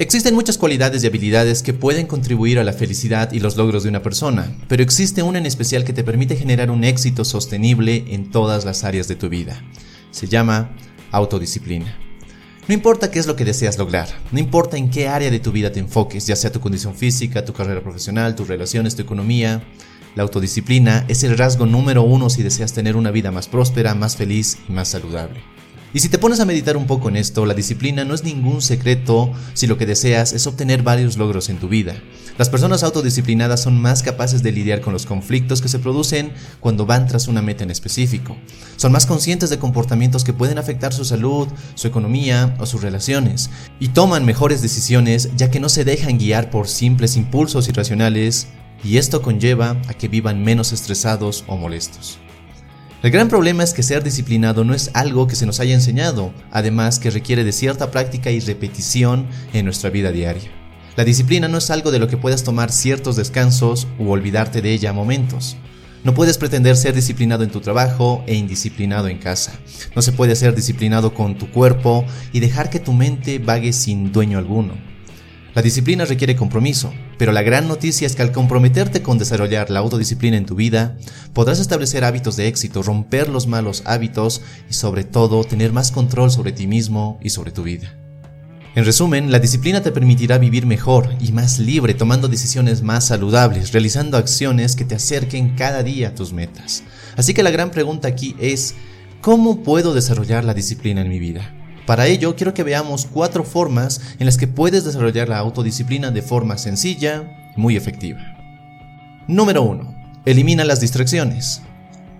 Existen muchas cualidades y habilidades que pueden contribuir a la felicidad y los logros de una persona, pero existe una en especial que te permite generar un éxito sostenible en todas las áreas de tu vida. Se llama autodisciplina. No importa qué es lo que deseas lograr, no importa en qué área de tu vida te enfoques, ya sea tu condición física, tu carrera profesional, tus relaciones, tu economía, la autodisciplina es el rasgo número uno si deseas tener una vida más próspera, más feliz y más saludable. Y si te pones a meditar un poco en esto, la disciplina no es ningún secreto si lo que deseas es obtener varios logros en tu vida. Las personas autodisciplinadas son más capaces de lidiar con los conflictos que se producen cuando van tras una meta en específico. Son más conscientes de comportamientos que pueden afectar su salud, su economía o sus relaciones. Y toman mejores decisiones ya que no se dejan guiar por simples impulsos irracionales y esto conlleva a que vivan menos estresados o molestos. El gran problema es que ser disciplinado no es algo que se nos haya enseñado, además que requiere de cierta práctica y repetición en nuestra vida diaria. La disciplina no es algo de lo que puedas tomar ciertos descansos u olvidarte de ella a momentos. No puedes pretender ser disciplinado en tu trabajo e indisciplinado en casa. No se puede ser disciplinado con tu cuerpo y dejar que tu mente vague sin dueño alguno. La disciplina requiere compromiso, pero la gran noticia es que al comprometerte con desarrollar la autodisciplina en tu vida, podrás establecer hábitos de éxito, romper los malos hábitos y sobre todo tener más control sobre ti mismo y sobre tu vida. En resumen, la disciplina te permitirá vivir mejor y más libre, tomando decisiones más saludables, realizando acciones que te acerquen cada día a tus metas. Así que la gran pregunta aquí es, ¿cómo puedo desarrollar la disciplina en mi vida? Para ello, quiero que veamos cuatro formas en las que puedes desarrollar la autodisciplina de forma sencilla y muy efectiva. Número 1. Elimina las distracciones.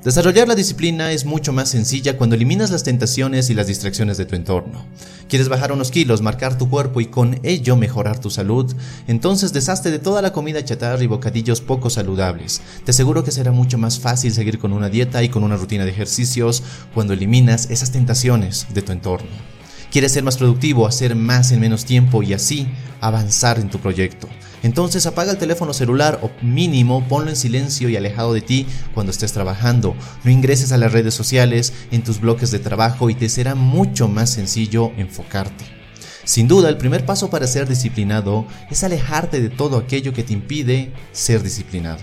Desarrollar la disciplina es mucho más sencilla cuando eliminas las tentaciones y las distracciones de tu entorno. ¿Quieres bajar unos kilos, marcar tu cuerpo y con ello mejorar tu salud? Entonces deshazte de toda la comida chatarra y bocadillos poco saludables. Te aseguro que será mucho más fácil seguir con una dieta y con una rutina de ejercicios cuando eliminas esas tentaciones de tu entorno. ¿Quieres ser más productivo, hacer más en menos tiempo y así avanzar en tu proyecto? Entonces apaga el teléfono celular o mínimo ponlo en silencio y alejado de ti cuando estés trabajando. No ingreses a las redes sociales en tus bloques de trabajo y te será mucho más sencillo enfocarte. Sin duda, el primer paso para ser disciplinado es alejarte de todo aquello que te impide ser disciplinado.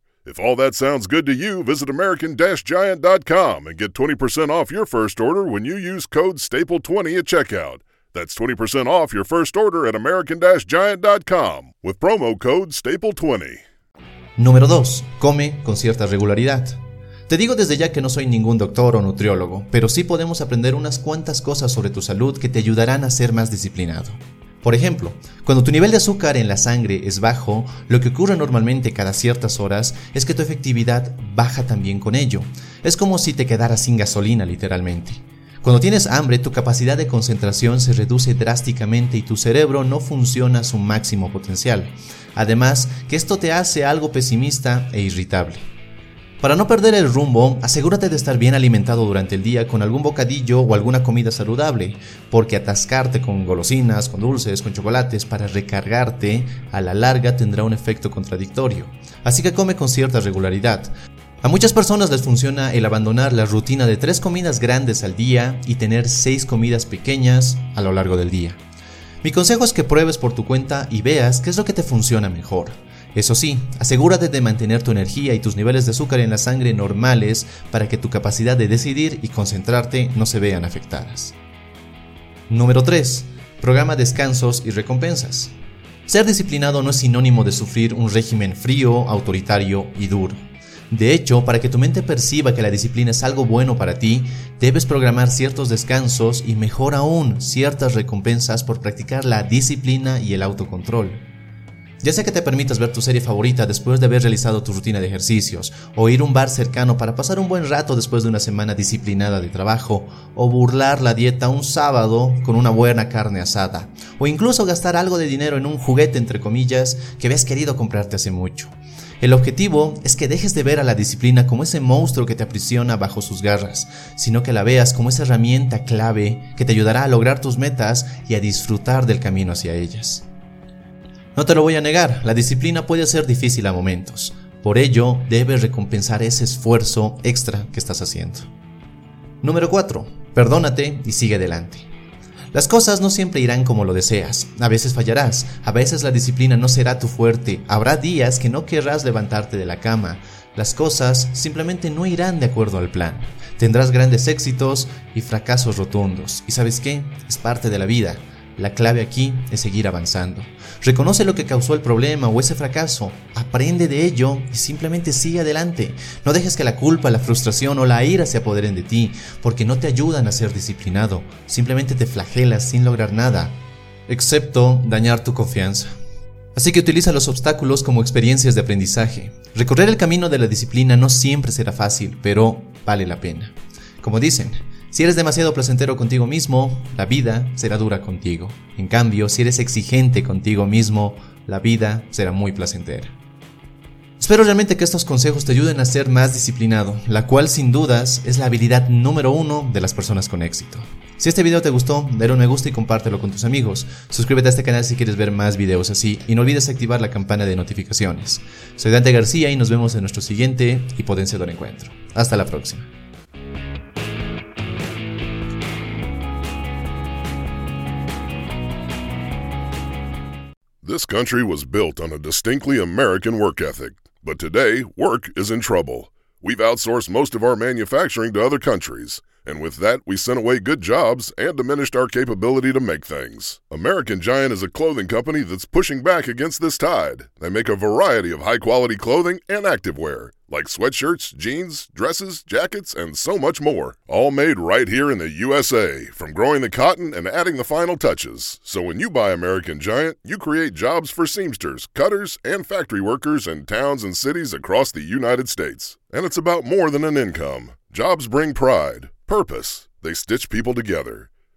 If all that sounds good to you, visit American Giant.com and get 20% off your first order when you use code STAPLE20 at checkout. That's 20% off your first order at American-Giant.com with promo code STAPLE20. Número 2. Come con cierta regularidad. Te digo desde ya que no soy ningún doctor o nutriólogo, pero sí podemos aprender unas cuantas cosas sobre tu salud que te ayudarán a ser más disciplinado. Por ejemplo, cuando tu nivel de azúcar en la sangre es bajo, lo que ocurre normalmente cada ciertas horas es que tu efectividad baja también con ello. Es como si te quedaras sin gasolina literalmente. Cuando tienes hambre, tu capacidad de concentración se reduce drásticamente y tu cerebro no funciona a su máximo potencial. Además, que esto te hace algo pesimista e irritable. Para no perder el rumbo, asegúrate de estar bien alimentado durante el día con algún bocadillo o alguna comida saludable, porque atascarte con golosinas, con dulces, con chocolates para recargarte, a la larga tendrá un efecto contradictorio. Así que come con cierta regularidad. A muchas personas les funciona el abandonar la rutina de tres comidas grandes al día y tener seis comidas pequeñas a lo largo del día. Mi consejo es que pruebes por tu cuenta y veas qué es lo que te funciona mejor. Eso sí, asegúrate de mantener tu energía y tus niveles de azúcar en la sangre normales para que tu capacidad de decidir y concentrarte no se vean afectadas. Número 3. Programa descansos y recompensas. Ser disciplinado no es sinónimo de sufrir un régimen frío, autoritario y duro. De hecho, para que tu mente perciba que la disciplina es algo bueno para ti, debes programar ciertos descansos y mejor aún ciertas recompensas por practicar la disciplina y el autocontrol. Ya sea que te permitas ver tu serie favorita después de haber realizado tu rutina de ejercicios, o ir a un bar cercano para pasar un buen rato después de una semana disciplinada de trabajo, o burlar la dieta un sábado con una buena carne asada, o incluso gastar algo de dinero en un juguete entre comillas que habías querido comprarte hace mucho. El objetivo es que dejes de ver a la disciplina como ese monstruo que te aprisiona bajo sus garras, sino que la veas como esa herramienta clave que te ayudará a lograr tus metas y a disfrutar del camino hacia ellas. No te lo voy a negar, la disciplina puede ser difícil a momentos. Por ello, debes recompensar ese esfuerzo extra que estás haciendo. Número 4. Perdónate y sigue adelante. Las cosas no siempre irán como lo deseas, a veces fallarás, a veces la disciplina no será tu fuerte, habrá días que no querrás levantarte de la cama, las cosas simplemente no irán de acuerdo al plan, tendrás grandes éxitos y fracasos rotundos, y sabes qué, es parte de la vida, la clave aquí es seguir avanzando. Reconoce lo que causó el problema o ese fracaso, aprende de ello y simplemente sigue adelante. No dejes que la culpa, la frustración o la ira se apoderen de ti, porque no te ayudan a ser disciplinado, simplemente te flagelas sin lograr nada, excepto dañar tu confianza. Así que utiliza los obstáculos como experiencias de aprendizaje. Recorrer el camino de la disciplina no siempre será fácil, pero vale la pena. Como dicen, si eres demasiado placentero contigo mismo, la vida será dura contigo. En cambio, si eres exigente contigo mismo, la vida será muy placentera. Espero realmente que estos consejos te ayuden a ser más disciplinado, la cual sin dudas es la habilidad número uno de las personas con éxito. Si este video te gustó, dale un me gusta y compártelo con tus amigos. Suscríbete a este canal si quieres ver más videos así y no olvides activar la campana de notificaciones. Soy Dante García y nos vemos en nuestro siguiente y potenciador encuentro. Hasta la próxima. This country was built on a distinctly American work ethic, but today, work is in trouble. We've outsourced most of our manufacturing to other countries, and with that, we sent away good jobs and diminished our capability to make things. American Giant is a clothing company that's pushing back against this tide. They make a variety of high quality clothing and activewear like sweatshirts, jeans, dresses, jackets, and so much more. All made right here in the USA, from growing the cotton and adding the final touches. So when you buy American Giant, you create jobs for seamsters, cutters, and factory workers in towns and cities across the United States. And it's about more than an income. Jobs bring pride, purpose, they stitch people together.